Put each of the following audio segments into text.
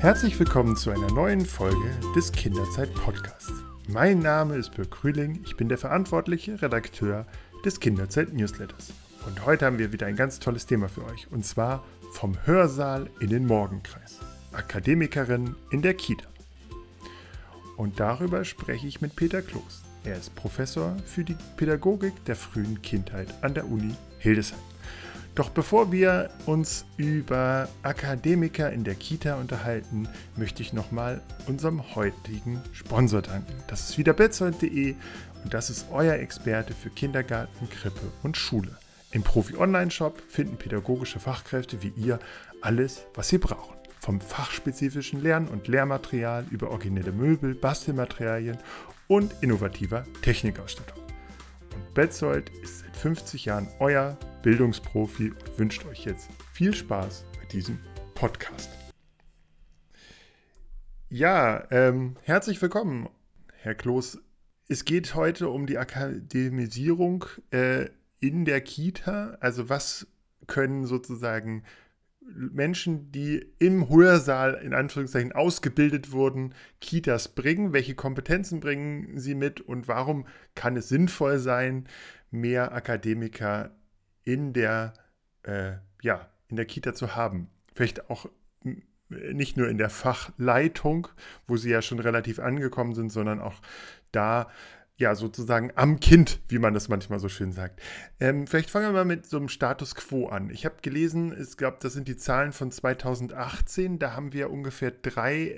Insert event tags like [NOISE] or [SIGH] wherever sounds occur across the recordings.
Herzlich willkommen zu einer neuen Folge des Kinderzeit Podcasts. Mein Name ist Birk Krüling, ich bin der verantwortliche Redakteur des Kinderzeit Newsletters. Und heute haben wir wieder ein ganz tolles Thema für euch, und zwar vom Hörsaal in den Morgenkreis. Akademikerin in der Kita. Und darüber spreche ich mit Peter Kloß. Er ist Professor für die Pädagogik der frühen Kindheit an der Uni Hildesheim. Doch bevor wir uns über Akademiker in der Kita unterhalten, möchte ich nochmal unserem heutigen Sponsor danken. Das ist wieder betzold.de und das ist euer Experte für Kindergarten, Krippe und Schule. Im Profi-Online-Shop finden pädagogische Fachkräfte wie ihr alles, was sie brauchen. Vom fachspezifischen Lern- und Lehrmaterial über originelle Möbel, Bastelmaterialien und innovativer Technikausstattung. Betzold ist seit 50 Jahren euer Bildungsprofi und wünscht euch jetzt viel Spaß mit diesem Podcast. Ja, ähm, herzlich willkommen, Herr Kloß. Es geht heute um die Akademisierung äh, in der Kita. Also was können sozusagen Menschen, die im Hörsaal in Anführungszeichen ausgebildet wurden, Kitas bringen? Welche Kompetenzen bringen sie mit und warum kann es sinnvoll sein, mehr Akademiker in der, äh, ja, in der Kita zu haben. Vielleicht auch nicht nur in der Fachleitung, wo sie ja schon relativ angekommen sind, sondern auch da, ja, sozusagen am Kind, wie man das manchmal so schön sagt. Ähm, vielleicht fangen wir mal mit so einem Status quo an. Ich habe gelesen, es gab, das sind die Zahlen von 2018, da haben wir ungefähr drei,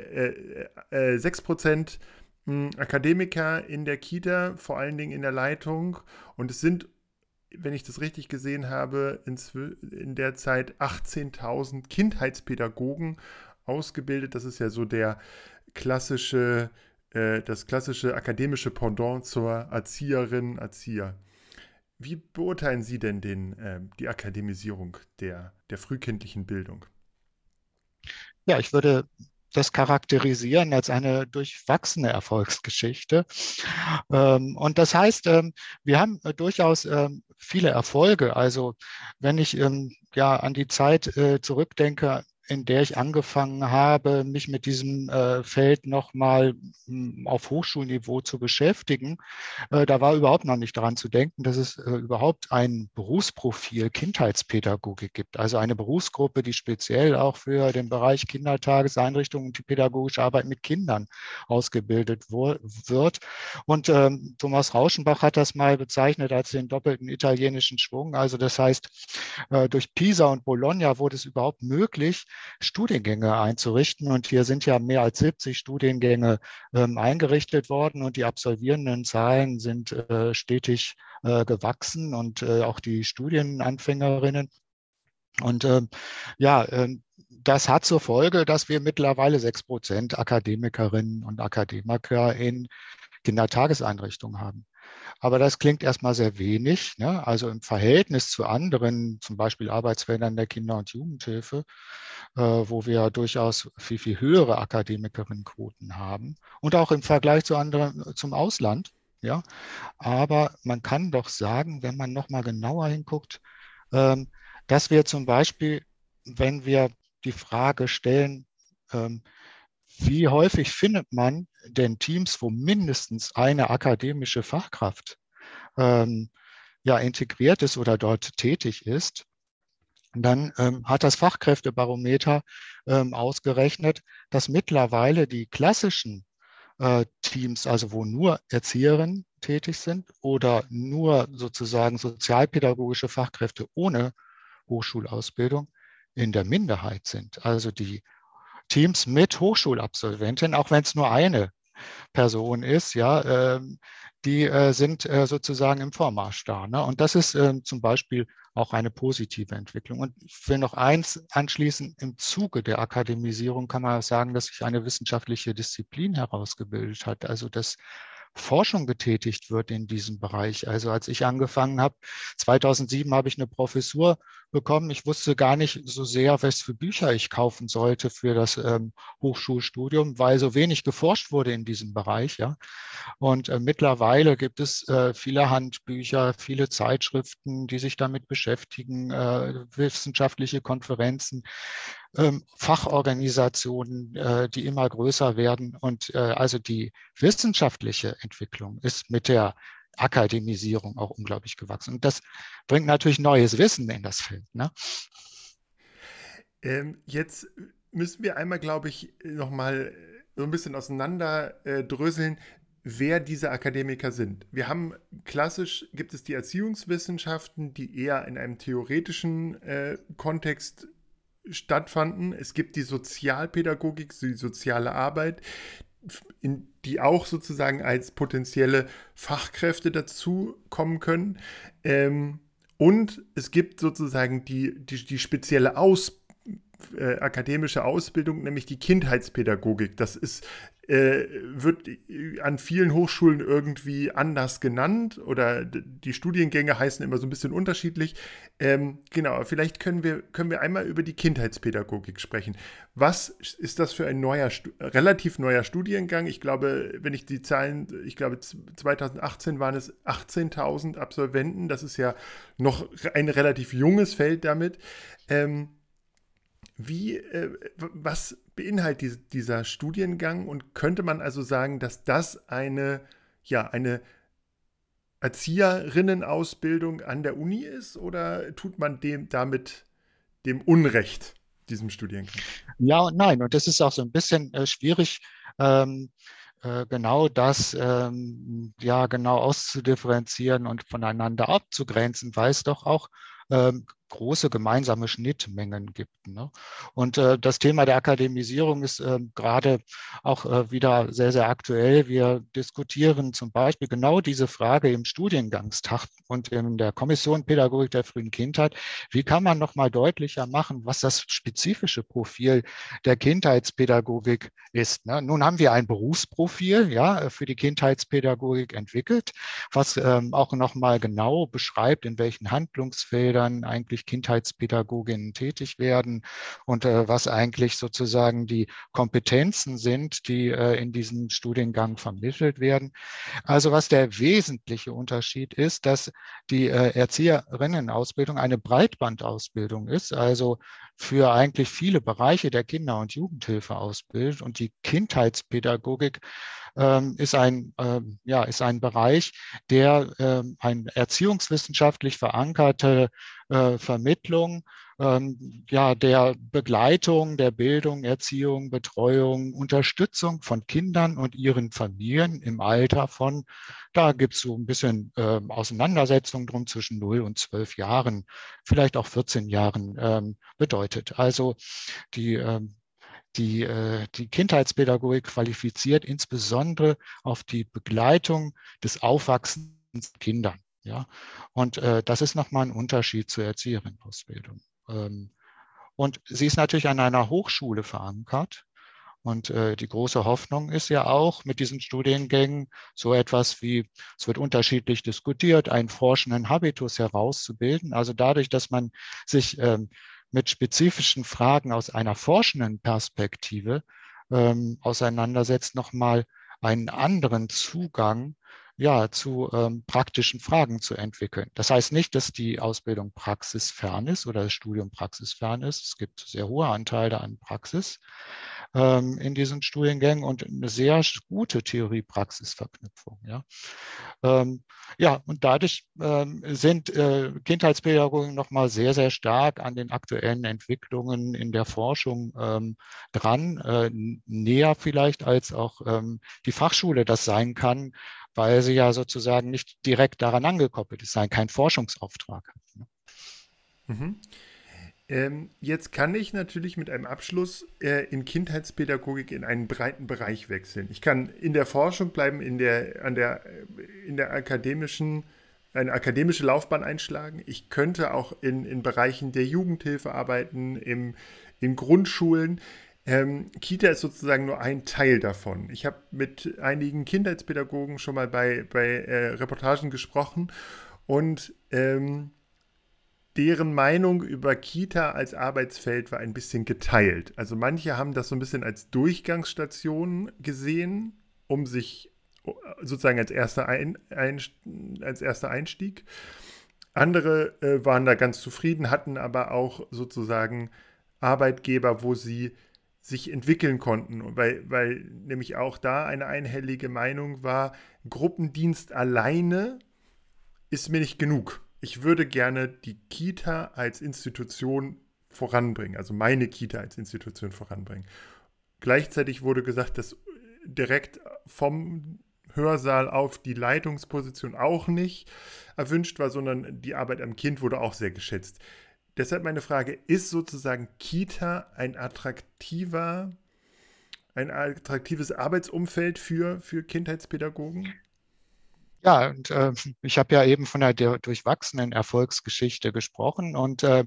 äh, äh, 6 Prozent hm, Akademiker in der Kita, vor allen Dingen in der Leitung. Und es sind wenn ich das richtig gesehen habe, in, in der Zeit 18.000 Kindheitspädagogen ausgebildet. Das ist ja so der klassische, äh, das klassische akademische Pendant zur Erzieherin, Erzieher. Wie beurteilen Sie denn den, äh, die Akademisierung der, der frühkindlichen Bildung? Ja, ich würde das charakterisieren als eine durchwachsene Erfolgsgeschichte. Ähm, und das heißt, ähm, wir haben äh, durchaus ähm, viele Erfolge. Also wenn ich ja an die Zeit äh, zurückdenke, in der ich angefangen habe, mich mit diesem äh, Feld nochmal hm, auf Hochschulniveau zu beschäftigen, äh, da war überhaupt noch nicht daran zu denken, dass es äh, überhaupt ein Berufsprofil Kindheitspädagogik gibt. Also eine Berufsgruppe, die speziell auch für den Bereich Kindertageseinrichtungen und die pädagogische Arbeit mit Kindern ausgebildet wird. Und ähm, Thomas Rauschenbach hat das mal bezeichnet als den doppelten italienischen Schwung. Also das heißt, äh, durch Pisa und Bologna wurde es überhaupt möglich, Studiengänge einzurichten. Und hier sind ja mehr als 70 Studiengänge ähm, eingerichtet worden und die absolvierenden Zahlen sind äh, stetig äh, gewachsen und äh, auch die Studienanfängerinnen. Und ähm, ja, ähm, das hat zur Folge, dass wir mittlerweile sechs Prozent Akademikerinnen und Akademiker in Kindertageseinrichtungen haben. Aber das klingt erstmal sehr wenig. Ne? Also im Verhältnis zu anderen, zum Beispiel Arbeitsfeldern der Kinder- und Jugendhilfe, äh, wo wir durchaus viel, viel höhere Akademikerinnenquoten haben und auch im Vergleich zu anderen, zum Ausland. Ja, aber man kann doch sagen, wenn man noch mal genauer hinguckt, ähm, dass wir zum Beispiel, wenn wir die Frage stellen, ähm, wie häufig findet man denn Teams, wo mindestens eine akademische Fachkraft ähm, ja, integriert ist oder dort tätig ist? dann ähm, hat das Fachkräftebarometer ähm, ausgerechnet, dass mittlerweile die klassischen äh, Teams, also wo nur Erzieherinnen tätig sind oder nur sozusagen sozialpädagogische Fachkräfte ohne Hochschulausbildung in der Minderheit sind. Also die Teams mit Hochschulabsolventin, auch wenn es nur eine Person ist, ja, ähm, die äh, sind äh, sozusagen im Vormarsch da. Ne? Und das ist äh, zum Beispiel auch eine positive Entwicklung. Und ich will noch eins anschließen, im Zuge der Akademisierung kann man sagen, dass sich eine wissenschaftliche Disziplin herausgebildet hat. Also das Forschung getätigt wird in diesem Bereich. Also als ich angefangen habe, 2007 habe ich eine Professur bekommen. Ich wusste gar nicht so sehr, was für Bücher ich kaufen sollte für das ähm, Hochschulstudium, weil so wenig geforscht wurde in diesem Bereich. Ja. Und äh, mittlerweile gibt es äh, viele Handbücher, viele Zeitschriften, die sich damit beschäftigen, äh, wissenschaftliche Konferenzen. Ähm, Fachorganisationen, äh, die immer größer werden. Und äh, also die wissenschaftliche Entwicklung ist mit der Akademisierung auch unglaublich gewachsen. Und das bringt natürlich neues Wissen in das Feld. Ne? Ähm, jetzt müssen wir einmal, glaube ich, nochmal so ein bisschen auseinanderdröseln, wer diese Akademiker sind. Wir haben klassisch, gibt es die Erziehungswissenschaften, die eher in einem theoretischen äh, Kontext stattfanden. Es gibt die Sozialpädagogik, die soziale Arbeit, in, die auch sozusagen als potenzielle Fachkräfte dazu kommen können. Ähm, und es gibt sozusagen die, die, die spezielle Ausbildung äh, akademische Ausbildung, nämlich die Kindheitspädagogik. Das ist, äh, wird an vielen Hochschulen irgendwie anders genannt oder die Studiengänge heißen immer so ein bisschen unterschiedlich. Ähm, genau, vielleicht können wir, können wir einmal über die Kindheitspädagogik sprechen. Was ist das für ein neuer, relativ neuer Studiengang? Ich glaube, wenn ich die Zahlen, ich glaube 2018 waren es 18.000 Absolventen. Das ist ja noch ein relativ junges Feld damit. Ähm, wie, äh, was beinhaltet dieser Studiengang und könnte man also sagen, dass das eine, ja, eine Erzieherinnenausbildung an der Uni ist oder tut man dem damit dem Unrecht, diesem Studiengang? Ja und nein. Und das ist auch so ein bisschen äh, schwierig, ähm, äh, genau das ähm, ja genau auszudifferenzieren und voneinander abzugrenzen, weil es doch auch ähm, große gemeinsame Schnittmengen gibt. Ne? Und äh, das Thema der Akademisierung ist äh, gerade auch äh, wieder sehr, sehr aktuell. Wir diskutieren zum Beispiel genau diese Frage im Studiengangstag und in der Kommission Pädagogik der frühen Kindheit. Wie kann man noch mal deutlicher machen, was das spezifische Profil der Kindheitspädagogik ist? Ne? Nun haben wir ein Berufsprofil ja, für die Kindheitspädagogik entwickelt, was ähm, auch noch mal genau beschreibt, in welchen Handlungsfeldern eigentlich eigentlich Kindheitspädagoginnen tätig werden und äh, was eigentlich sozusagen die Kompetenzen sind, die äh, in diesem Studiengang vermittelt werden. Also was der wesentliche Unterschied ist, dass die äh, Erzieherinnenausbildung eine Breitbandausbildung ist, also für eigentlich viele Bereiche der Kinder- und Jugendhilfe ausbildet und die Kindheitspädagogik ist, ein, ähm, ja, ist ein Bereich, der ähm, eine erziehungswissenschaftlich verankerte äh, Vermittlung ähm, ja, der Begleitung, der Bildung, Erziehung, Betreuung, Unterstützung von Kindern und ihren Familien im Alter von, da gibt es so ein bisschen äh, Auseinandersetzung drum zwischen 0 und 12 Jahren, vielleicht auch 14 Jahren ähm, bedeutet. Also die ähm, die, äh, die Kindheitspädagogik qualifiziert insbesondere auf die Begleitung des Aufwachsens Kindern. Ja, und äh, das ist nochmal ein Unterschied zur Erzieherinnenausbildung. Ähm, und sie ist natürlich an einer Hochschule verankert. Und äh, die große Hoffnung ist ja auch mit diesen Studiengängen so etwas wie, es wird unterschiedlich diskutiert, einen forschenden Habitus herauszubilden. Also dadurch, dass man sich ähm, mit spezifischen Fragen aus einer forschenden Perspektive ähm, auseinandersetzt, nochmal einen anderen Zugang ja, zu ähm, praktischen Fragen zu entwickeln. Das heißt nicht, dass die Ausbildung praxisfern ist oder das Studium praxisfern ist. Es gibt sehr hohe Anteile an Praxis ähm, in diesen Studiengängen und eine sehr gute Theorie-Praxis-Verknüpfung. Ja. Ähm, ja, und dadurch ähm, sind äh, Kindheitspädagogen nochmal sehr, sehr stark an den aktuellen Entwicklungen in der Forschung ähm, dran, äh, näher vielleicht als auch ähm, die Fachschule das sein kann, weil sie ja sozusagen nicht direkt daran angekoppelt ist, kein Forschungsauftrag. Ne? Mhm. Ähm, jetzt kann ich natürlich mit einem Abschluss äh, in Kindheitspädagogik in einen breiten Bereich wechseln. Ich kann in der Forschung bleiben, in der, an der, äh, in der akademischen, eine akademische Laufbahn einschlagen. Ich könnte auch in, in Bereichen der Jugendhilfe arbeiten, im, in Grundschulen. Ähm, Kita ist sozusagen nur ein Teil davon. Ich habe mit einigen Kindheitspädagogen schon mal bei, bei äh, Reportagen gesprochen und ähm, deren Meinung über Kita als Arbeitsfeld war ein bisschen geteilt. Also manche haben das so ein bisschen als Durchgangsstation gesehen, um sich sozusagen als erster, ein, ein, als erster Einstieg. Andere äh, waren da ganz zufrieden, hatten aber auch sozusagen Arbeitgeber, wo sie sich entwickeln konnten, weil, weil nämlich auch da eine einhellige Meinung war, Gruppendienst alleine ist mir nicht genug. Ich würde gerne die Kita als Institution voranbringen, also meine Kita als Institution voranbringen. Gleichzeitig wurde gesagt, dass direkt vom Hörsaal auf die Leitungsposition auch nicht erwünscht war, sondern die Arbeit am Kind wurde auch sehr geschätzt. Deshalb meine Frage, ist sozusagen Kita ein attraktiver, ein attraktives Arbeitsumfeld für, für Kindheitspädagogen? Ja, und äh, ich habe ja eben von der, durchwachsenen Erfolgsgeschichte gesprochen und äh,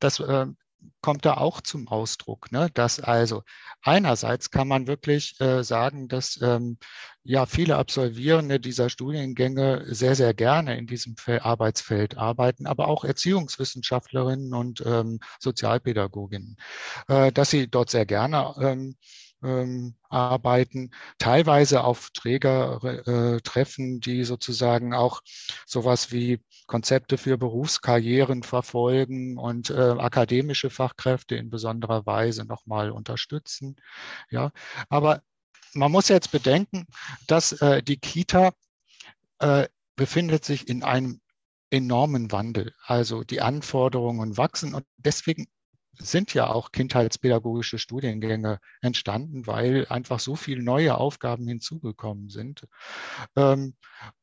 das äh, kommt da auch zum Ausdruck, ne? dass also einerseits kann man wirklich äh, sagen, dass ähm, ja viele Absolvierende dieser Studiengänge sehr, sehr gerne in diesem Arbeitsfeld arbeiten, aber auch Erziehungswissenschaftlerinnen und ähm, Sozialpädagoginnen, äh, dass sie dort sehr gerne ähm, ähm, arbeiten, teilweise auf Trägertreffen, äh, die sozusagen auch sowas wie Konzepte für Berufskarrieren verfolgen und äh, akademische Fachkräfte in besonderer Weise nochmal unterstützen. Ja, aber man muss jetzt bedenken, dass äh, die Kita äh, befindet sich in einem enormen Wandel. Also die Anforderungen wachsen und deswegen sind ja auch kindheitspädagogische Studiengänge entstanden, weil einfach so viele neue Aufgaben hinzugekommen sind. Ähm,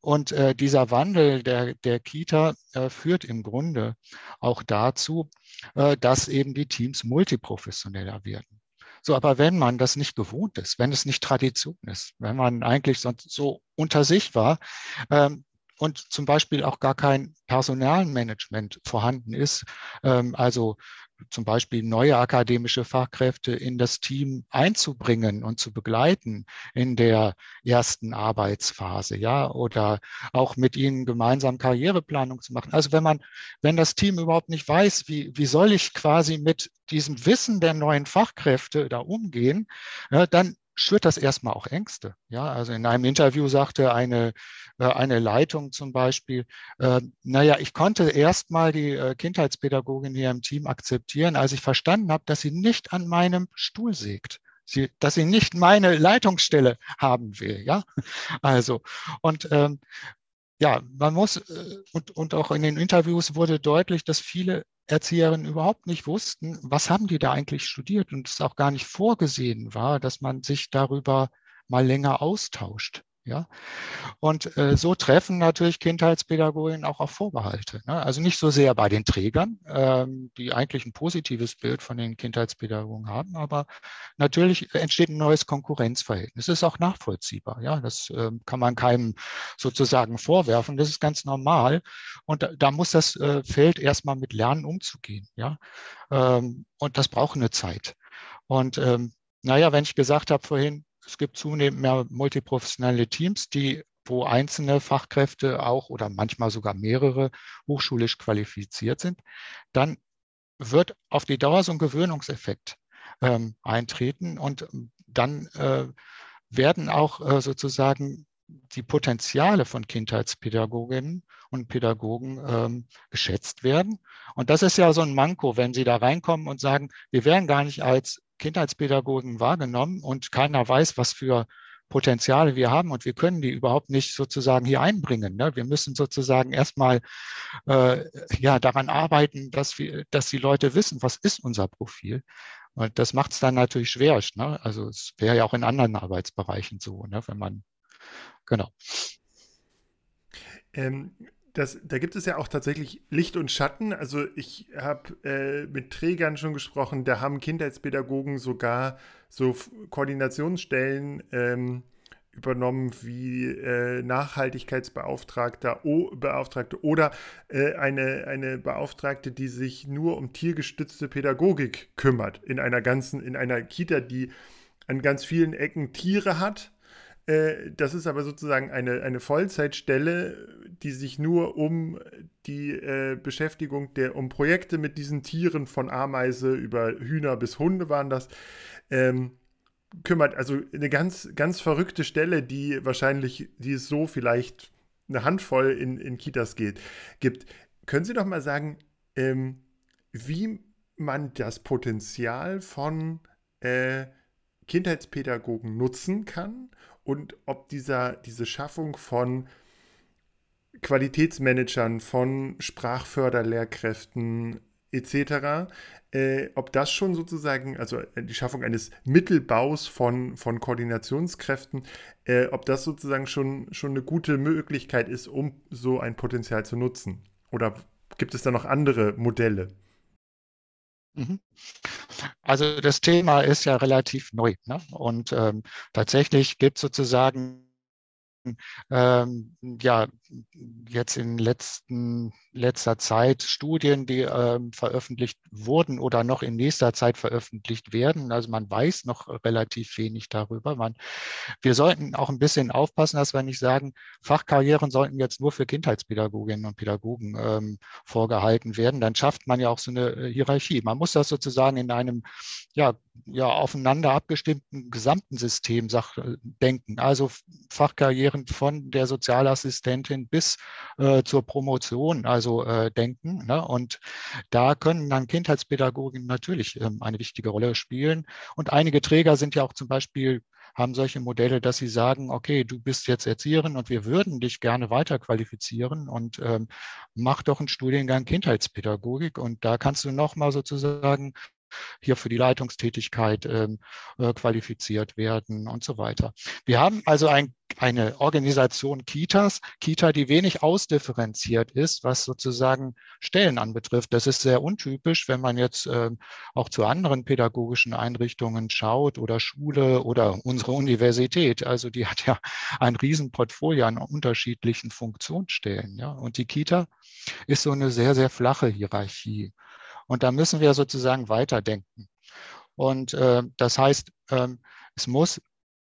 und äh, dieser Wandel der, der Kita äh, führt im Grunde auch dazu, äh, dass eben die Teams multiprofessioneller werden. So, aber wenn man das nicht gewohnt ist, wenn es nicht Tradition ist, wenn man eigentlich sonst so unter sich war, ähm, und zum Beispiel auch gar kein Personalmanagement vorhanden ist, ähm, also zum Beispiel neue akademische Fachkräfte in das Team einzubringen und zu begleiten in der ersten Arbeitsphase, ja, oder auch mit ihnen gemeinsam Karriereplanung zu machen. Also wenn man, wenn das Team überhaupt nicht weiß, wie, wie soll ich quasi mit diesem Wissen der neuen Fachkräfte da umgehen, ja, dann schürt das erstmal auch Ängste. Ja, also in einem Interview sagte eine, äh, eine Leitung zum Beispiel, äh, naja, ich konnte erstmal die äh, Kindheitspädagogin hier im Team akzeptieren, als ich verstanden habe, dass sie nicht an meinem Stuhl sägt. Sie, dass sie nicht meine Leitungsstelle haben will, ja. Also, und ähm, ja, man muss, äh, und, und auch in den Interviews wurde deutlich, dass viele Erzieherinnen überhaupt nicht wussten, was haben die da eigentlich studiert und es auch gar nicht vorgesehen war, dass man sich darüber mal länger austauscht. Ja, und äh, so treffen natürlich Kindheitspädagogen auch auf Vorbehalte. Ne? Also nicht so sehr bei den Trägern, ähm, die eigentlich ein positives Bild von den Kindheitspädagogen haben, aber natürlich entsteht ein neues Konkurrenzverhältnis. Das ist auch nachvollziehbar. Ja, das äh, kann man keinem sozusagen vorwerfen. Das ist ganz normal. Und da, da muss das äh, Feld erstmal mit Lernen umzugehen. Ja, ähm, und das braucht eine Zeit. Und ähm, naja, wenn ich gesagt habe vorhin, es gibt zunehmend mehr multiprofessionelle Teams, die wo einzelne Fachkräfte auch oder manchmal sogar mehrere hochschulisch qualifiziert sind, dann wird auf die Dauer so ein Gewöhnungseffekt ähm, eintreten und dann äh, werden auch äh, sozusagen die Potenziale von Kindheitspädagoginnen und Pädagogen ähm, geschätzt werden. Und das ist ja so ein Manko, wenn Sie da reinkommen und sagen, wir werden gar nicht als Kindheitspädagogen wahrgenommen und keiner weiß, was für Potenziale wir haben und wir können die überhaupt nicht sozusagen hier einbringen. Ne? Wir müssen sozusagen erstmal äh, ja, daran arbeiten, dass, wir, dass die Leute wissen, was ist unser Profil. Und das macht es dann natürlich schwer. Ne? Also es wäre ja auch in anderen Arbeitsbereichen so, ne? wenn man, genau. Ähm, das, da gibt es ja auch tatsächlich Licht und Schatten. Also ich habe äh, mit Trägern schon gesprochen, da haben Kindheitspädagogen sogar so Koordinationsstellen ähm, übernommen wie äh, Nachhaltigkeitsbeauftragter Beauftragte oder äh, eine, eine Beauftragte, die sich nur um tiergestützte Pädagogik kümmert in einer ganzen, in einer Kita, die an ganz vielen Ecken Tiere hat äh, das ist aber sozusagen eine, eine Vollzeitstelle, die sich nur um die äh, Beschäftigung der, um Projekte mit diesen Tieren von Ameise über Hühner bis Hunde waren das, ähm, kümmert. Also eine ganz, ganz verrückte Stelle, die wahrscheinlich, die es so vielleicht eine Handvoll in, in Kitas geht, gibt. Können Sie doch mal sagen, ähm, wie man das Potenzial von äh, Kindheitspädagogen nutzen kann und ob dieser, diese Schaffung von Qualitätsmanagern, von Sprachförderlehrkräften etc., äh, ob das schon sozusagen, also äh, die Schaffung eines Mittelbaus von, von Koordinationskräften, äh, ob das sozusagen schon, schon eine gute Möglichkeit ist, um so ein Potenzial zu nutzen. Oder gibt es da noch andere Modelle? Mhm. Also das Thema ist ja relativ neu. Ne? Und ähm, tatsächlich gibt es sozusagen ähm, ja, jetzt in letzten, letzter Zeit Studien, die ähm, veröffentlicht wurden oder noch in nächster Zeit veröffentlicht werden. Also man weiß noch relativ wenig darüber. Man, wir sollten auch ein bisschen aufpassen, dass wir nicht sagen, Fachkarrieren sollten jetzt nur für Kindheitspädagoginnen und Pädagogen ähm, vorgehalten werden. Dann schafft man ja auch so eine äh, Hierarchie. Man muss das sozusagen in einem ja, ja, aufeinander abgestimmten gesamten System sag, äh, denken. Also Fachkarrieren von der Sozialassistentin bis äh, zur Promotion, also äh, denken. Ne? Und da können dann Kindheitspädagogen natürlich ähm, eine wichtige Rolle spielen. Und einige Träger sind ja auch zum Beispiel haben solche Modelle, dass sie sagen, okay, du bist jetzt Erzieherin und wir würden dich gerne weiterqualifizieren und ähm, mach doch einen Studiengang Kindheitspädagogik und da kannst du nochmal sozusagen hier für die Leitungstätigkeit ähm, äh, qualifiziert werden und so weiter. Wir haben also ein, eine Organisation Kitas, Kita, die wenig ausdifferenziert ist, was sozusagen Stellen anbetrifft. Das ist sehr untypisch, wenn man jetzt äh, auch zu anderen pädagogischen Einrichtungen schaut oder Schule oder unsere Universität. Also die hat ja ein Riesenportfolio an unterschiedlichen Funktionsstellen. Ja? Und die Kita ist so eine sehr, sehr flache Hierarchie. Und da müssen wir sozusagen weiterdenken. Und äh, das heißt, ähm, es muss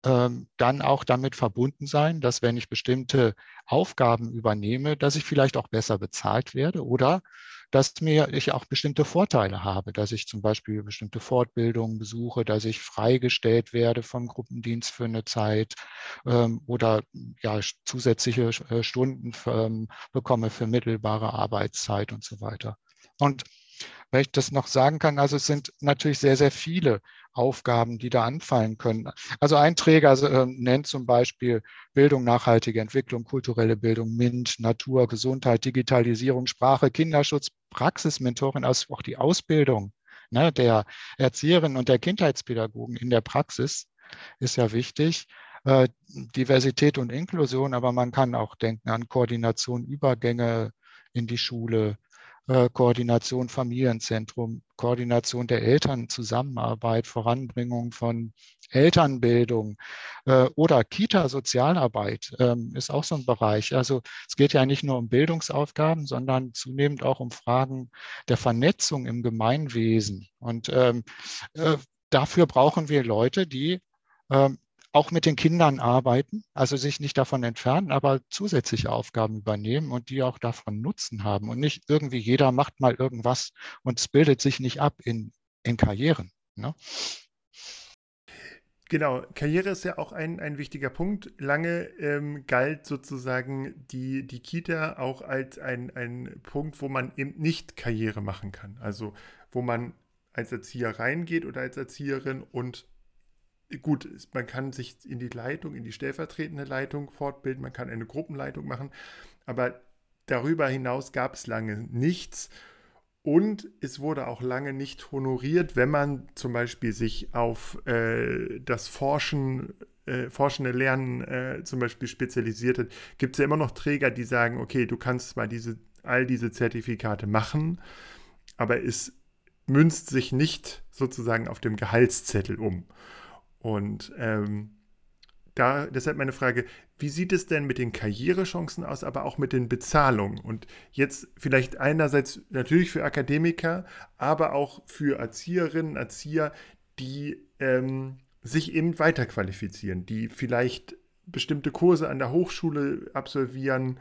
ähm, dann auch damit verbunden sein, dass wenn ich bestimmte Aufgaben übernehme, dass ich vielleicht auch besser bezahlt werde oder dass mir ich auch bestimmte Vorteile habe, dass ich zum Beispiel bestimmte Fortbildungen besuche, dass ich freigestellt werde vom Gruppendienst für eine Zeit ähm, oder ja zusätzliche äh, Stunden ähm, bekomme für mittelbare Arbeitszeit und so weiter. Und wenn ich das noch sagen kann, also es sind natürlich sehr, sehr viele Aufgaben, die da anfallen können. Also ein Träger äh, nennt zum Beispiel Bildung, nachhaltige Entwicklung, kulturelle Bildung, MINT, Natur, Gesundheit, Digitalisierung, Sprache, Kinderschutz, Praxismentorin, also auch die Ausbildung ne, der Erzieherinnen und der Kindheitspädagogen in der Praxis ist ja wichtig. Äh, Diversität und Inklusion, aber man kann auch denken an Koordination, Übergänge in die Schule, Koordination Familienzentrum, Koordination der Eltern, Zusammenarbeit, Voranbringung von Elternbildung äh, oder Kita-Sozialarbeit ähm, ist auch so ein Bereich. Also es geht ja nicht nur um Bildungsaufgaben, sondern zunehmend auch um Fragen der Vernetzung im Gemeinwesen. Und ähm, äh, dafür brauchen wir Leute, die ähm, auch mit den Kindern arbeiten, also sich nicht davon entfernen, aber zusätzliche Aufgaben übernehmen und die auch davon Nutzen haben und nicht irgendwie jeder macht mal irgendwas und es bildet sich nicht ab in, in Karrieren. Ne? Genau, Karriere ist ja auch ein, ein wichtiger Punkt. Lange ähm, galt sozusagen die, die Kita auch als ein, ein Punkt, wo man eben nicht Karriere machen kann. Also wo man als Erzieher reingeht oder als Erzieherin und gut, man kann sich in die Leitung, in die stellvertretende Leitung fortbilden, man kann eine Gruppenleitung machen, aber darüber hinaus gab es lange nichts. Und es wurde auch lange nicht honoriert, wenn man zum Beispiel sich auf äh, das Forschen, äh, forschende Lernen äh, zum Beispiel spezialisiert hat. Gibt es ja immer noch Träger, die sagen, okay, du kannst mal diese, all diese Zertifikate machen, aber es münzt sich nicht sozusagen auf dem Gehaltszettel um. Und ähm, da deshalb meine Frage, wie sieht es denn mit den Karrierechancen aus, aber auch mit den Bezahlungen? Und jetzt vielleicht einerseits natürlich für Akademiker, aber auch für Erzieherinnen, Erzieher, die ähm, sich eben weiterqualifizieren, die vielleicht bestimmte Kurse an der Hochschule absolvieren,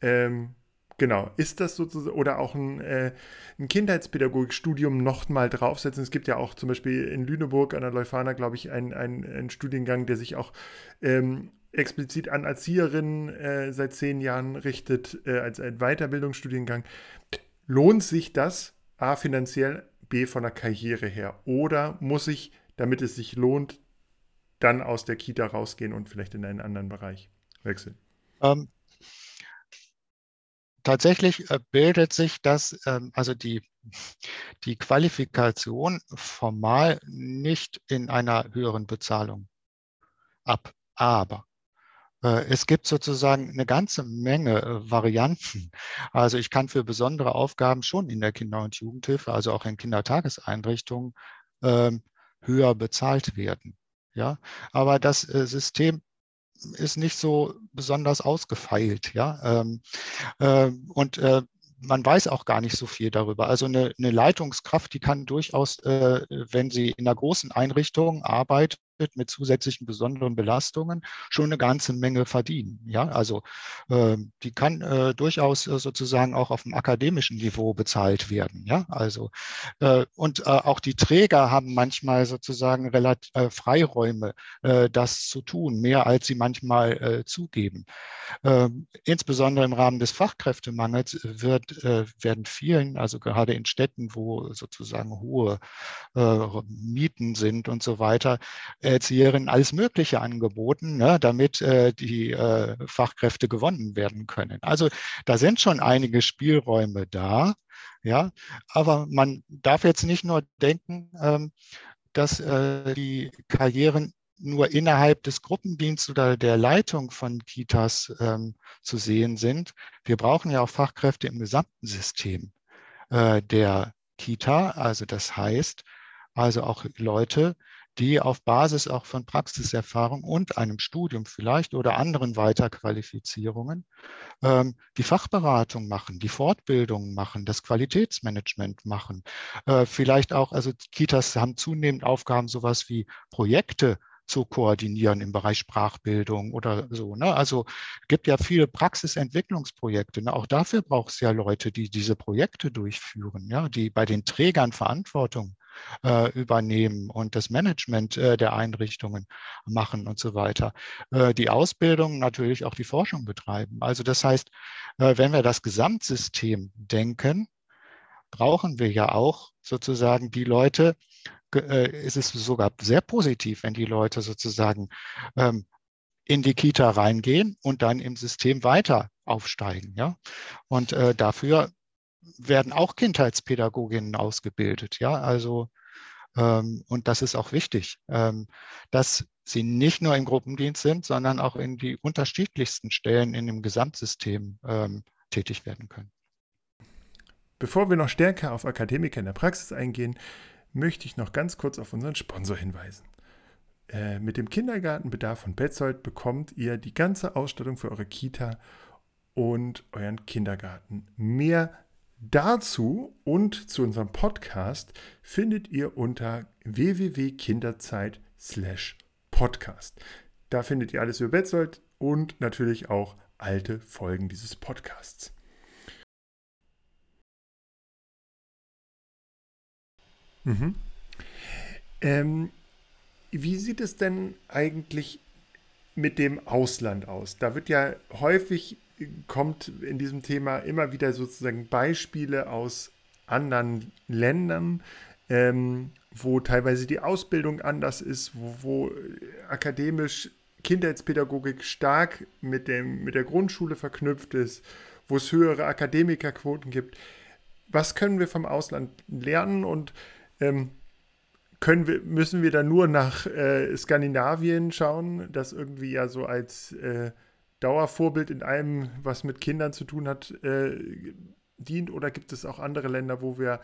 ähm, Genau, ist das sozusagen, oder auch ein, äh, ein Kindheitspädagogikstudium nochmal draufsetzen? Es gibt ja auch zum Beispiel in Lüneburg an der Leuphana, glaube ich, einen ein Studiengang, der sich auch ähm, explizit an Erzieherinnen äh, seit zehn Jahren richtet, äh, als ein Weiterbildungsstudiengang. Lohnt sich das, A, finanziell, B von der Karriere her? Oder muss ich, damit es sich lohnt, dann aus der Kita rausgehen und vielleicht in einen anderen Bereich wechseln? Ähm, tatsächlich äh, bildet sich das, ähm, also die, die Qualifikation formal nicht in einer höheren Bezahlung ab. Aber äh, es gibt sozusagen eine ganze Menge äh, Varianten. Also ich kann für besondere Aufgaben schon in der Kinder- und Jugendhilfe, also auch in Kindertageseinrichtungen, ähm, höher bezahlt werden. Ja, aber das System ist nicht so besonders ausgefeilt. Ja, ähm, und man weiß auch gar nicht so viel darüber. Also eine, eine Leitungskraft, die kann durchaus, äh, wenn sie in einer großen Einrichtung arbeitet, mit zusätzlichen besonderen Belastungen schon eine ganze Menge verdienen. Ja, also äh, die kann äh, durchaus äh, sozusagen auch auf dem akademischen Niveau bezahlt werden. Ja, also äh, und äh, auch die Träger haben manchmal sozusagen relativ äh, Freiräume, das zu tun, mehr als sie manchmal zugeben. Ähm, insbesondere im Rahmen des Fachkräftemangels wird, werden vielen, also gerade in Städten, wo sozusagen hohe Mieten sind und so weiter, Erzieherinnen alles Mögliche angeboten, ne, damit äh, die äh, Fachkräfte gewonnen werden können. Also da sind schon einige Spielräume da, ja, aber man darf jetzt nicht nur denken, ähm, dass äh, die Karrieren nur innerhalb des Gruppendienstes oder der Leitung von Kitas ähm, zu sehen sind. Wir brauchen ja auch Fachkräfte im gesamten System äh, der Kita. Also das heißt, also auch Leute, die auf Basis auch von Praxiserfahrung und einem Studium vielleicht oder anderen Weiterqualifizierungen ähm, die Fachberatung machen, die Fortbildung machen, das Qualitätsmanagement machen. Äh, vielleicht auch, also Kitas haben zunehmend Aufgaben, sowas wie Projekte zu koordinieren im Bereich Sprachbildung oder so. Ne? Also gibt ja viele Praxisentwicklungsprojekte. Ne? Auch dafür braucht es ja Leute, die diese Projekte durchführen, ja? die bei den Trägern Verantwortung äh, übernehmen und das Management äh, der Einrichtungen machen und so weiter. Äh, die Ausbildung, natürlich auch die Forschung betreiben. Also das heißt, äh, wenn wir das Gesamtsystem denken, brauchen wir ja auch sozusagen die Leute, äh, ist es sogar sehr positiv, wenn die Leute sozusagen ähm, in die Kita reingehen und dann im System weiter aufsteigen. Ja? Und äh, dafür werden auch Kindheitspädagoginnen ausgebildet. Ja, also ähm, und das ist auch wichtig, ähm, dass sie nicht nur im Gruppendienst sind, sondern auch in die unterschiedlichsten Stellen in dem Gesamtsystem ähm, tätig werden können. Bevor wir noch stärker auf Akademiker in der Praxis eingehen, möchte ich noch ganz kurz auf unseren Sponsor hinweisen. Äh, mit dem Kindergartenbedarf von Betzold bekommt ihr die ganze Ausstattung für eure Kita und euren Kindergarten. Mehr Dazu und zu unserem Podcast findet ihr unter www.kinderzeit/podcast. Da findet ihr alles über Betzold und natürlich auch alte Folgen dieses Podcasts. Mhm. Ähm, wie sieht es denn eigentlich mit dem Ausland aus? Da wird ja häufig kommt in diesem Thema immer wieder sozusagen Beispiele aus anderen Ländern, ähm, wo teilweise die Ausbildung anders ist, wo, wo akademisch Kindheitspädagogik stark mit, dem, mit der Grundschule verknüpft ist, wo es höhere Akademikerquoten gibt. Was können wir vom Ausland lernen und ähm, können wir, müssen wir da nur nach äh, Skandinavien schauen, das irgendwie ja so als äh, Dauervorbild in allem, was mit Kindern zu tun hat, äh, dient? Oder gibt es auch andere Länder, wo wir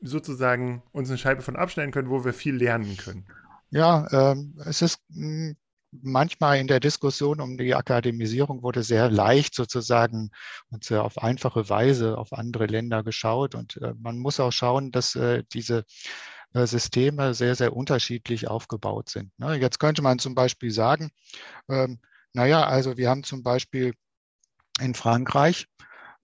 sozusagen uns eine Scheibe von abschneiden können, wo wir viel lernen können? Ja, ähm, es ist hm, manchmal in der Diskussion um die Akademisierung wurde sehr leicht sozusagen und sehr auf einfache Weise auf andere Länder geschaut. Und äh, man muss auch schauen, dass äh, diese äh, Systeme sehr, sehr unterschiedlich aufgebaut sind. Ne? Jetzt könnte man zum Beispiel sagen, ähm, naja, also wir haben zum Beispiel in Frankreich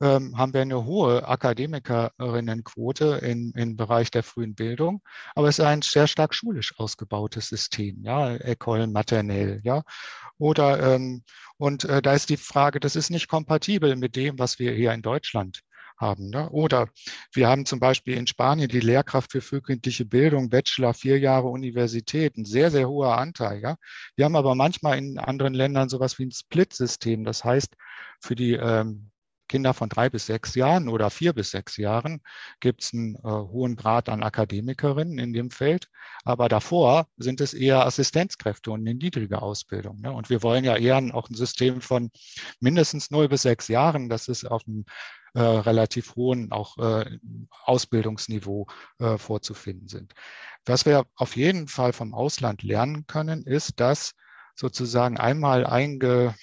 ähm, haben wir eine hohe Akademikerinnenquote im, im Bereich der frühen Bildung, aber es ist ein sehr stark schulisch ausgebautes System, ja, École maternelle, ja. Oder ähm, und äh, da ist die Frage, das ist nicht kompatibel mit dem, was wir hier in Deutschland haben. Ne? Oder wir haben zum Beispiel in Spanien die Lehrkraft für frühkindliche Bildung, Bachelor, vier Jahre Universität, ein sehr, sehr hoher Anteil. Ja? Wir haben aber manchmal in anderen Ländern sowas wie ein Split-System. Das heißt, für die ähm, Kinder von drei bis sechs Jahren oder vier bis sechs Jahren gibt es einen äh, hohen Grad an Akademikerinnen in dem Feld. Aber davor sind es eher Assistenzkräfte und eine niedrige Ausbildung. Ne? Und wir wollen ja eher auch ein System von mindestens null bis sechs Jahren. Das ist auf einem äh, relativ hohen auch äh, Ausbildungsniveau äh, vorzufinden sind. Was wir auf jeden Fall vom Ausland lernen können, ist, dass sozusagen einmal einge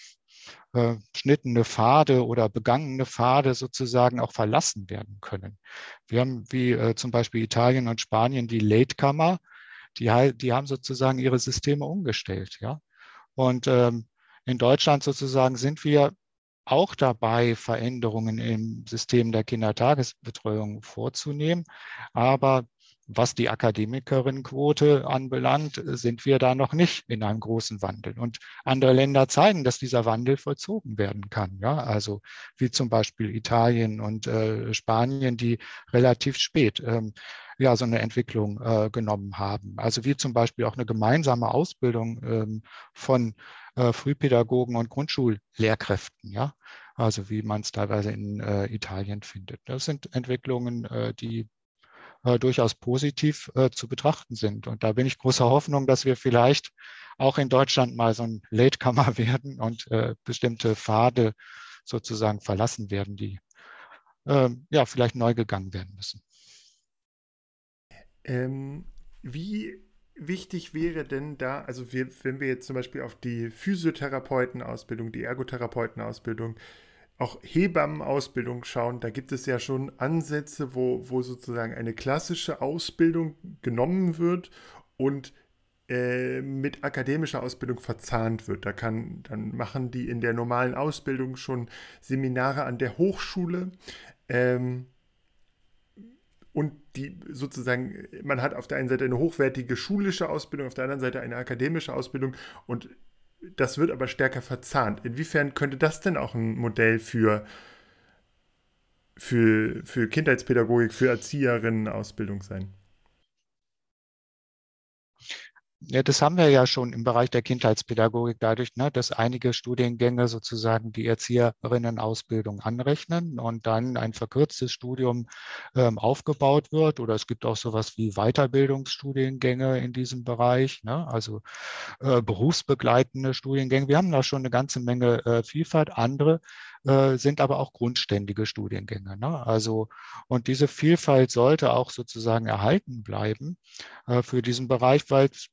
äh, schnittene Pfade oder begangene Pfade sozusagen auch verlassen werden können. Wir haben wie äh, zum Beispiel Italien und Spanien die Latecomer, die, die haben sozusagen ihre Systeme umgestellt. Ja? Und ähm, in Deutschland sozusagen sind wir auch dabei, Veränderungen im System der Kindertagesbetreuung vorzunehmen. Aber was die Akademikerinnenquote anbelangt, sind wir da noch nicht in einem großen Wandel. Und andere Länder zeigen, dass dieser Wandel vollzogen werden kann. Ja, also wie zum Beispiel Italien und äh, Spanien, die relativ spät ähm, ja, so eine Entwicklung äh, genommen haben. Also wie zum Beispiel auch eine gemeinsame Ausbildung ähm, von äh, Frühpädagogen und Grundschullehrkräften. Ja, also wie man es teilweise in äh, Italien findet. Das sind Entwicklungen, äh, die äh, durchaus positiv äh, zu betrachten sind. Und da bin ich großer Hoffnung, dass wir vielleicht auch in Deutschland mal so ein Latecomer [LAUGHS] werden und äh, bestimmte Pfade sozusagen verlassen werden, die äh, ja vielleicht neu gegangen werden müssen. Ähm, wie wichtig wäre denn da, also wir, wenn wir jetzt zum Beispiel auf die Physiotherapeutenausbildung, die Ergotherapeutenausbildung, auch Hebammenausbildung schauen, da gibt es ja schon Ansätze, wo, wo sozusagen eine klassische Ausbildung genommen wird und äh, mit akademischer Ausbildung verzahnt wird. Da kann, dann machen die in der normalen Ausbildung schon Seminare an der Hochschule. Ähm, und die sozusagen, man hat auf der einen Seite eine hochwertige schulische Ausbildung, auf der anderen Seite eine akademische Ausbildung und das wird aber stärker verzahnt. Inwiefern könnte das denn auch ein Modell für, für, für Kindheitspädagogik, für Erzieherinnen-Ausbildung sein? Ja, das haben wir ja schon im Bereich der Kindheitspädagogik dadurch, ne, dass einige Studiengänge sozusagen die Erzieherinnenausbildung anrechnen und dann ein verkürztes Studium ähm, aufgebaut wird. Oder es gibt auch sowas wie Weiterbildungsstudiengänge in diesem Bereich, ne, also äh, berufsbegleitende Studiengänge. Wir haben da schon eine ganze Menge äh, Vielfalt. Andere äh, sind aber auch grundständige Studiengänge. Ne? Also, und diese Vielfalt sollte auch sozusagen erhalten bleiben äh, für diesen Bereich, weil es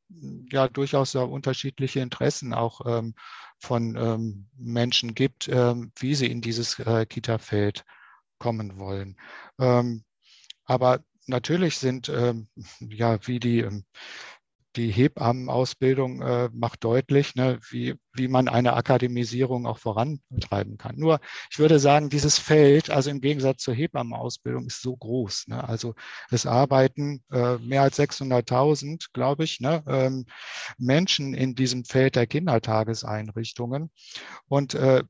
ja durchaus ja unterschiedliche Interessen auch ähm, von ähm, Menschen gibt, ähm, wie sie in dieses äh, Kita-Feld kommen wollen. Ähm, aber natürlich sind ähm, ja wie die ähm, die Hebammenausbildung äh, macht deutlich, ne, wie, wie man eine Akademisierung auch vorantreiben kann. Nur, ich würde sagen, dieses Feld, also im Gegensatz zur Hebammenausbildung, ist so groß. Ne? Also es arbeiten äh, mehr als 600.000, glaube ich, ne, ähm, Menschen in diesem Feld der Kindertageseinrichtungen. Und äh,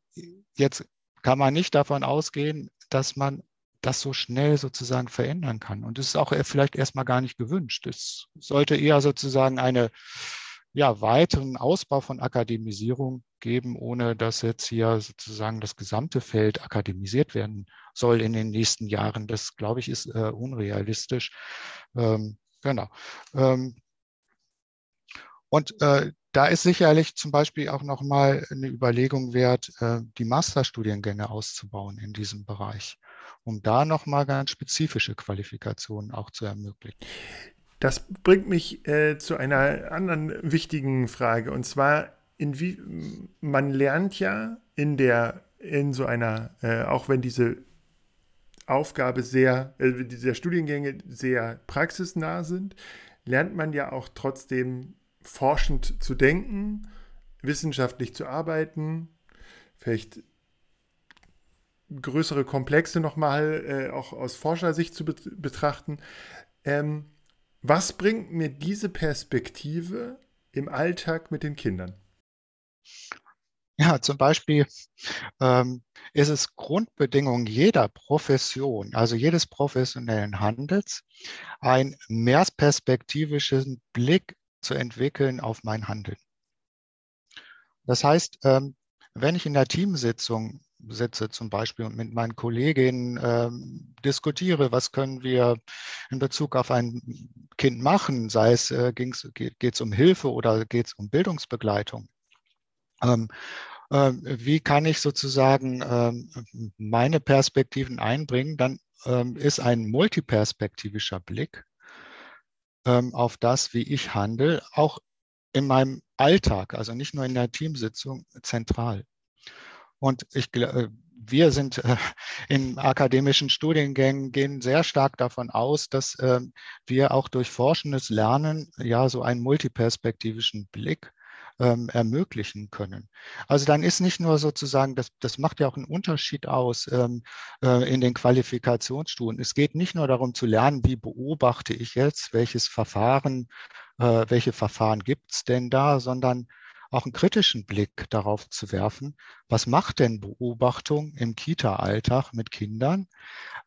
jetzt kann man nicht davon ausgehen, dass man das so schnell sozusagen verändern kann. Und es ist auch vielleicht erstmal gar nicht gewünscht. Es sollte eher sozusagen eine ja, weiteren Ausbau von Akademisierung geben, ohne dass jetzt hier sozusagen das gesamte Feld akademisiert werden soll in den nächsten Jahren. Das, glaube ich, ist äh, unrealistisch. Ähm, genau. Ähm, und äh, da ist sicherlich zum Beispiel auch nochmal eine Überlegung wert, äh, die Masterstudiengänge auszubauen in diesem Bereich um da nochmal ganz spezifische Qualifikationen auch zu ermöglichen. Das bringt mich äh, zu einer anderen wichtigen Frage und zwar, inwie man lernt ja in der, in so einer, äh, auch wenn diese Aufgabe sehr, äh, diese Studiengänge sehr praxisnah sind, lernt man ja auch trotzdem forschend zu denken, wissenschaftlich zu arbeiten, vielleicht größere Komplexe nochmal äh, auch aus Forschersicht zu be betrachten. Ähm, was bringt mir diese Perspektive im Alltag mit den Kindern? Ja, zum Beispiel ähm, ist es Grundbedingung jeder Profession, also jedes professionellen Handels, einen mehrperspektivischen Blick zu entwickeln auf mein Handeln. Das heißt, ähm, wenn ich in der Teamsitzung sitze zum Beispiel und mit meinen Kolleginnen ähm, diskutiere, was können wir in Bezug auf ein Kind machen, sei es äh, geht es um Hilfe oder geht es um Bildungsbegleitung. Ähm, äh, wie kann ich sozusagen ähm, meine Perspektiven einbringen? Dann ähm, ist ein multiperspektivischer Blick ähm, auf das, wie ich handle, auch in meinem Alltag, also nicht nur in der Teamsitzung, zentral. Und ich, äh, wir sind äh, in akademischen Studiengängen gehen sehr stark davon aus, dass ähm, wir auch durch forschendes Lernen ja so einen multiperspektivischen Blick ähm, ermöglichen können. Also dann ist nicht nur sozusagen, das, das macht ja auch einen Unterschied aus ähm, äh, in den Qualifikationsstufen. Es geht nicht nur darum zu lernen, wie beobachte ich jetzt, welches Verfahren, äh, welche Verfahren gibt es denn da, sondern auch einen kritischen Blick darauf zu werfen, was macht denn Beobachtung im Kita-Alltag mit Kindern?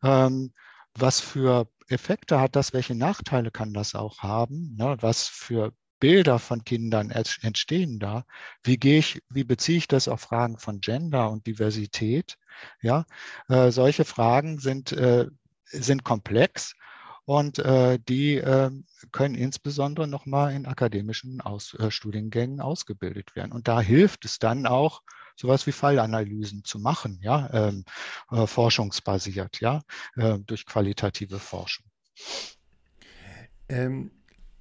Ähm, was für Effekte hat das? Welche Nachteile kann das auch haben? Ne? Was für Bilder von Kindern entstehen da? Wie gehe ich, wie beziehe ich das auf Fragen von Gender und Diversität? Ja, äh, solche Fragen sind, äh, sind komplex und äh, die äh, können insbesondere nochmal in akademischen Aus äh, Studiengängen ausgebildet werden. Und da hilft es dann auch, sowas wie Fallanalysen zu machen, ja, ähm, äh, forschungsbasiert, ja, äh, durch qualitative Forschung. Ähm,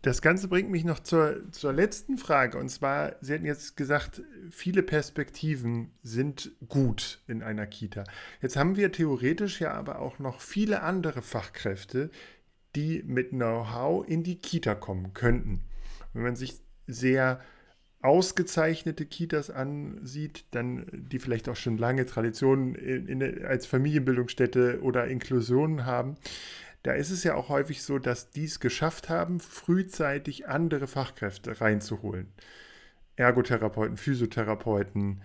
das Ganze bringt mich noch zur, zur letzten Frage. Und zwar, Sie hatten jetzt gesagt, viele Perspektiven sind gut in einer Kita. Jetzt haben wir theoretisch ja aber auch noch viele andere Fachkräfte, die mit Know-how in die Kita kommen könnten. Wenn man sich sehr ausgezeichnete Kitas ansieht, dann die vielleicht auch schon lange Traditionen in, in, als Familienbildungsstätte oder Inklusionen haben, da ist es ja auch häufig so, dass die es geschafft haben, frühzeitig andere Fachkräfte reinzuholen. Ergotherapeuten, Physiotherapeuten,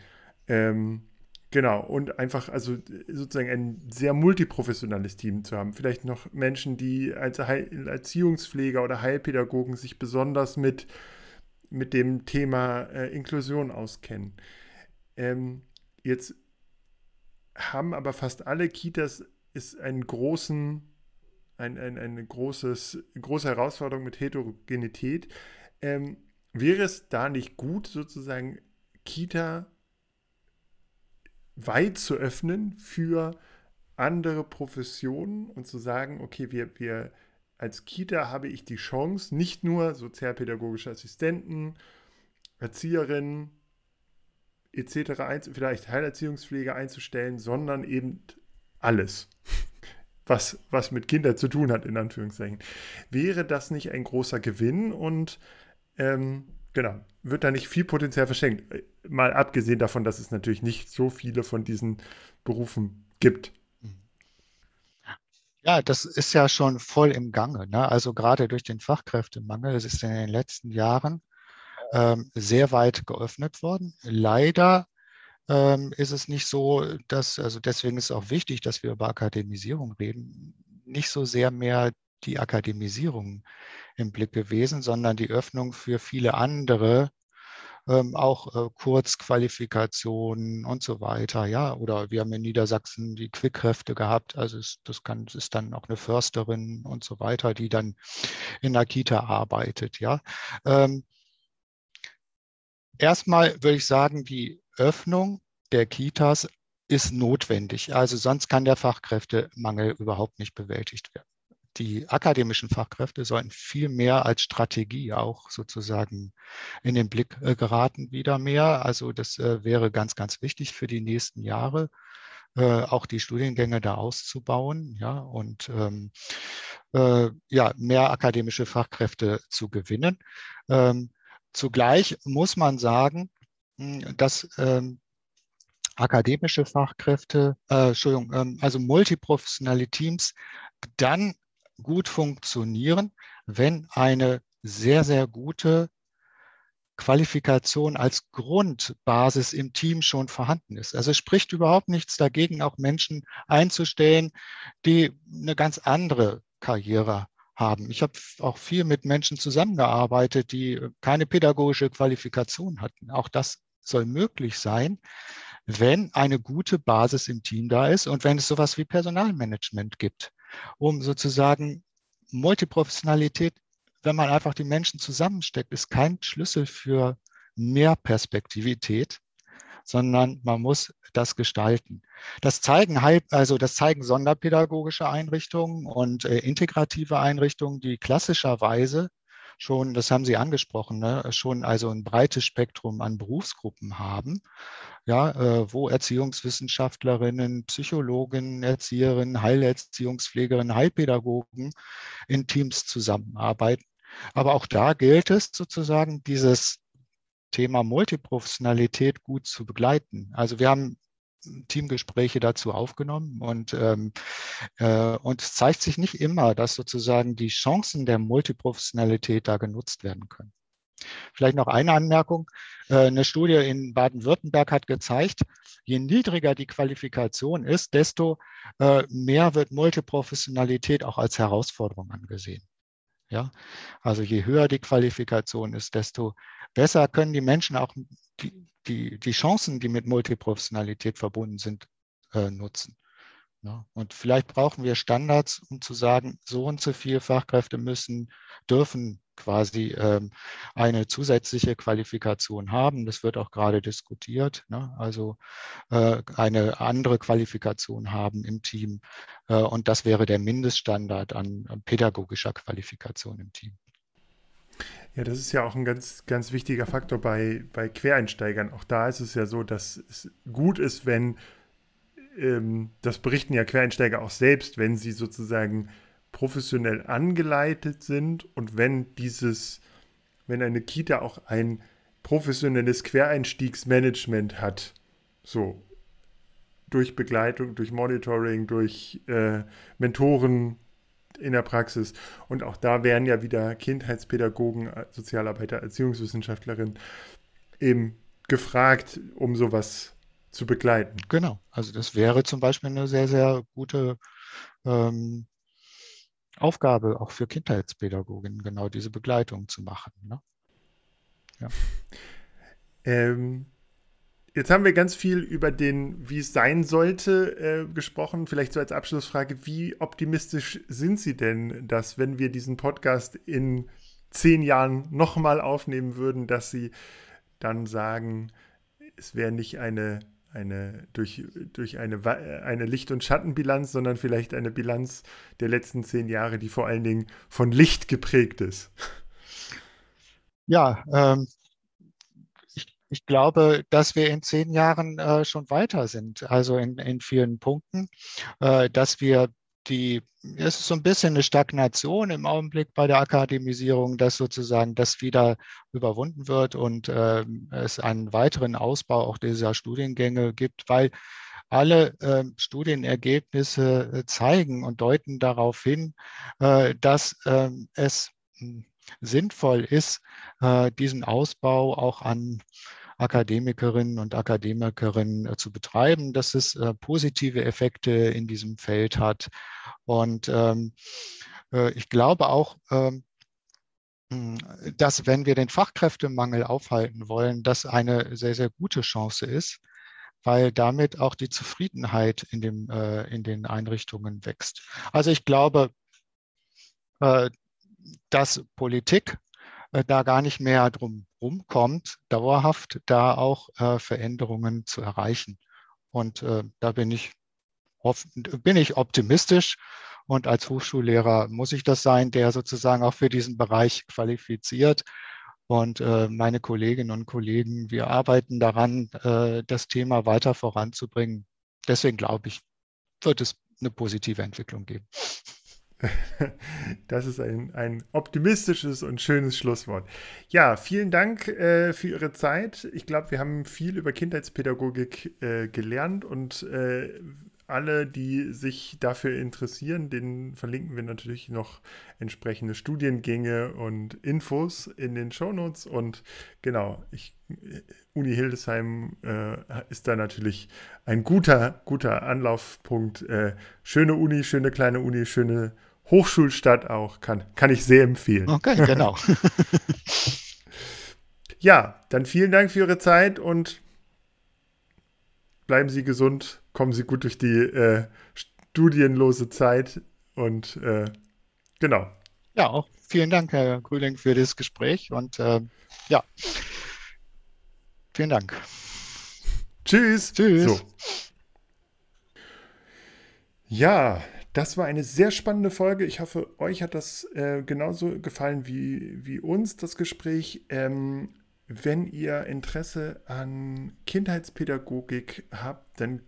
ähm, Genau, und einfach also sozusagen ein sehr multiprofessionales Team zu haben. Vielleicht noch Menschen, die als Erziehungspfleger oder Heilpädagogen sich besonders mit, mit dem Thema äh, Inklusion auskennen. Ähm, jetzt haben aber fast alle Kitas ist einen großen, ein, ein, eine großes, große Herausforderung mit Heterogenität. Ähm, wäre es da nicht gut, sozusagen Kita weit zu öffnen für andere Professionen und zu sagen, okay, wir, wir als Kita habe ich die Chance, nicht nur sozialpädagogische Assistenten, Erzieherinnen etc., vielleicht Heilerziehungspflege einzustellen, sondern eben alles, [LAUGHS] was, was mit Kindern zu tun hat, in Anführungszeichen. Wäre das nicht ein großer Gewinn und ähm, genau, wird da nicht viel Potenzial verschenkt. Mal abgesehen davon, dass es natürlich nicht so viele von diesen Berufen gibt. Ja, das ist ja schon voll im Gange. Ne? Also gerade durch den Fachkräftemangel, es ist in den letzten Jahren ähm, sehr weit geöffnet worden. Leider ähm, ist es nicht so, dass, also deswegen ist es auch wichtig, dass wir über Akademisierung reden, nicht so sehr mehr die Akademisierung im Blick gewesen, sondern die Öffnung für viele andere ähm, auch äh, Kurzqualifikationen und so weiter. Ja, oder wir haben in Niedersachsen die Quickkräfte gehabt. Also es, das kann, es ist dann auch eine Försterin und so weiter, die dann in der Kita arbeitet. Ja. Ähm, erstmal würde ich sagen, die Öffnung der Kitas ist notwendig. Also sonst kann der Fachkräftemangel überhaupt nicht bewältigt werden die akademischen Fachkräfte sollten viel mehr als Strategie auch sozusagen in den Blick äh, geraten, wieder mehr. Also das äh, wäre ganz, ganz wichtig für die nächsten Jahre, äh, auch die Studiengänge da auszubauen, ja, und ähm, äh, ja, mehr akademische Fachkräfte zu gewinnen. Ähm, zugleich muss man sagen, hm, dass ähm, akademische Fachkräfte, äh, Entschuldigung, ähm, also multiprofessionelle Teams dann gut funktionieren, wenn eine sehr, sehr gute Qualifikation als Grundbasis im Team schon vorhanden ist. Also es spricht überhaupt nichts dagegen, auch Menschen einzustellen, die eine ganz andere Karriere haben. Ich habe auch viel mit Menschen zusammengearbeitet, die keine pädagogische Qualifikation hatten. Auch das soll möglich sein, wenn eine gute Basis im Team da ist und wenn es sowas wie Personalmanagement gibt, um sozusagen Multiprofessionalität, wenn man einfach die Menschen zusammensteckt, ist kein Schlüssel für mehr Perspektivität, sondern man muss das gestalten. Das zeigen also das zeigen sonderpädagogische Einrichtungen und äh, integrative Einrichtungen, die klassischerweise schon, das haben Sie angesprochen, ne, schon also ein breites Spektrum an Berufsgruppen haben, ja, äh, wo Erziehungswissenschaftlerinnen, Psychologen, Erzieherinnen, Heilerziehungspflegerinnen, Heilpädagogen in Teams zusammenarbeiten. Aber auch da gilt es sozusagen, dieses Thema Multiprofessionalität gut zu begleiten. Also wir haben Teamgespräche dazu aufgenommen und, ähm, äh, und es zeigt sich nicht immer, dass sozusagen die Chancen der Multiprofessionalität da genutzt werden können. Vielleicht noch eine Anmerkung. Äh, eine Studie in Baden-Württemberg hat gezeigt, je niedriger die Qualifikation ist, desto äh, mehr wird Multiprofessionalität auch als Herausforderung angesehen. Ja, also je höher die Qualifikation ist, desto besser können die Menschen auch die, die, die Chancen, die mit Multiprofessionalität verbunden sind, äh, nutzen. Ja, und vielleicht brauchen wir Standards, um zu sagen, so und so viele Fachkräfte müssen, dürfen quasi ähm, eine zusätzliche Qualifikation haben. Das wird auch gerade diskutiert. Ne? Also äh, eine andere Qualifikation haben im Team. Äh, und das wäre der Mindeststandard an, an pädagogischer Qualifikation im Team. Ja, das ist ja auch ein ganz, ganz wichtiger Faktor bei, bei Quereinsteigern. Auch da ist es ja so, dass es gut ist, wenn, ähm, das berichten ja Quereinsteiger auch selbst, wenn sie sozusagen professionell angeleitet sind und wenn dieses, wenn eine Kita auch ein professionelles Quereinstiegsmanagement hat, so durch Begleitung, durch Monitoring, durch äh, Mentoren in der Praxis. Und auch da wären ja wieder Kindheitspädagogen, Sozialarbeiter, Erziehungswissenschaftlerinnen eben gefragt, um sowas zu begleiten. Genau, also das wäre zum Beispiel eine sehr, sehr gute ähm, Aufgabe auch für Kindheitspädagoginnen, genau diese Begleitung zu machen. Ne? Ja. Ähm, jetzt haben wir ganz viel über den, wie es sein sollte, äh, gesprochen. Vielleicht so als Abschlussfrage, wie optimistisch sind Sie denn, dass wenn wir diesen Podcast in zehn Jahren nochmal aufnehmen würden, dass Sie dann sagen, es wäre nicht eine eine, durch, durch eine, eine Licht- und Schattenbilanz, sondern vielleicht eine Bilanz der letzten zehn Jahre, die vor allen Dingen von Licht geprägt ist. Ja, ähm, ich, glaube, dass wir in zehn Jahren äh, schon weiter sind, also in, in vielen Punkten, äh, dass wir die, es ist so ein bisschen eine Stagnation im Augenblick bei der Akademisierung, dass sozusagen das wieder überwunden wird und äh, es einen weiteren Ausbau auch dieser Studiengänge gibt, weil alle äh, Studienergebnisse zeigen und deuten darauf hin, äh, dass ähm, es hm, sinnvoll ist, äh, diesen Ausbau auch an Akademikerinnen und Akademikerinnen äh, zu betreiben, dass es äh, positive Effekte in diesem Feld hat. Und ähm, äh, ich glaube auch, ähm, hm, dass wenn wir den Fachkräftemangel aufhalten wollen, das eine sehr, sehr gute Chance ist, weil damit auch die Zufriedenheit in, dem, in den Einrichtungen wächst. Also ich glaube, dass Politik äh, da gar nicht mehr drum rumkommt, dauerhaft da auch äh, Veränderungen zu erreichen. Und äh, da bin ich, bin ich optimistisch. Und als Hochschullehrer muss ich das sein, der sozusagen auch für diesen Bereich qualifiziert. Und äh, meine Kolleginnen und Kollegen, wir arbeiten daran, äh, das Thema weiter voranzubringen. Deswegen glaube ich, wird es eine positive Entwicklung geben. [LAUGHS] Das ist ein, ein optimistisches und schönes Schlusswort. Ja, vielen Dank äh, für Ihre Zeit. Ich glaube, wir haben viel über Kindheitspädagogik äh, gelernt und äh, alle, die sich dafür interessieren, den verlinken wir natürlich noch entsprechende Studiengänge und Infos in den Shownotes. Und genau, ich, Uni Hildesheim äh, ist da natürlich ein guter, guter Anlaufpunkt. Äh, schöne Uni, schöne kleine Uni, schöne Hochschulstadt auch. Kann, kann ich sehr empfehlen. Okay, genau. [LAUGHS] ja, dann vielen Dank für Ihre Zeit und bleiben Sie gesund, kommen Sie gut durch die äh, studienlose Zeit und äh, genau. Ja, auch vielen Dank, Herr Grüling, für das Gespräch und äh, ja, vielen Dank. Tschüss. Tschüss. So. Ja, das war eine sehr spannende Folge. Ich hoffe, euch hat das äh, genauso gefallen wie, wie uns, das Gespräch. Ähm, wenn ihr Interesse an Kindheitspädagogik habt, dann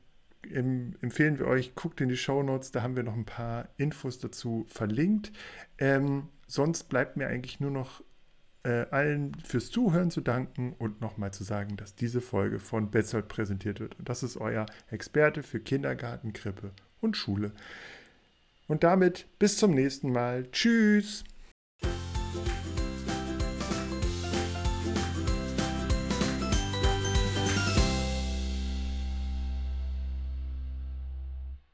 empfehlen wir euch, guckt in die Show Notes, da haben wir noch ein paar Infos dazu verlinkt. Ähm, sonst bleibt mir eigentlich nur noch äh, allen fürs Zuhören zu danken und nochmal zu sagen, dass diese Folge von Betzold präsentiert wird. Und das ist euer Experte für Kindergarten, Krippe und Schule. Und damit bis zum nächsten Mal. Tschüss.